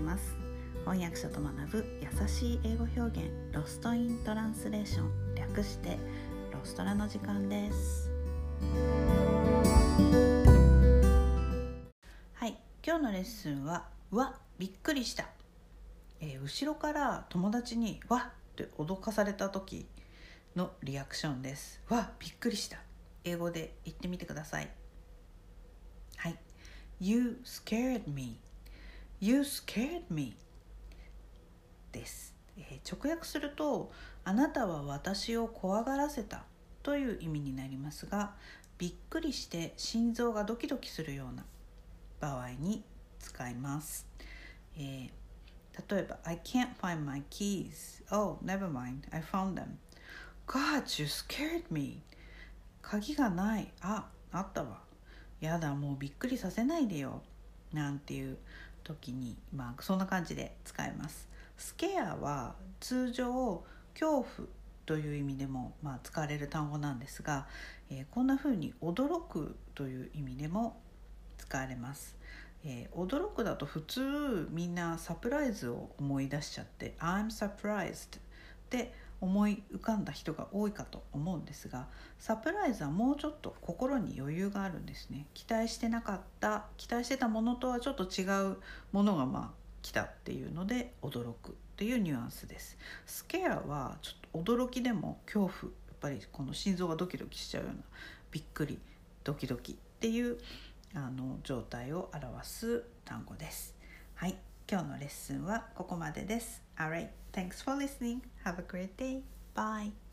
ます。翻訳者と学ぶ優しい英語表現ロストイントランスレーション略してロストラの時間です。はい今日のレッスンはわびっくりした、えー、後ろから友達にわって脅かされた時のリアクションです。わびっくりした。英語で言ってみてください。はい。You scared me. You scared me です、えー、直訳するとあなたは私を怖がらせたという意味になりますがびっくりして心臓がドキドキするような場合に使います、えー、例えば I can't find my keys Oh, never mind, I found them God, you scared me 鍵がないあ、あったわやだもうびっくりさせないでよなんていう時にまあそんな感じで使います。スケアは通常恐怖という意味でも、まあ、使われる単語なんですが、えー、こんな風に驚くという意味でも使われます、えー、驚くだと普通みんなサプライズを思い出しちゃって I'm surprised で思い浮かんだ人が多いかと思うんですがサプライズはもうちょっと心に余裕があるんですね。期待してなかった期待してたものとはちょっと違うものがまあ来たっていうので驚くっていうニュアンスです。スケアはちょっと驚きでも恐怖やっぱりこの心臓がドキドキしちゃうようなびっくりドキドキっていうあの状態を表す単語です。今日のレッスンはここまでです Alright, thanks for listening. Have a great day. Bye.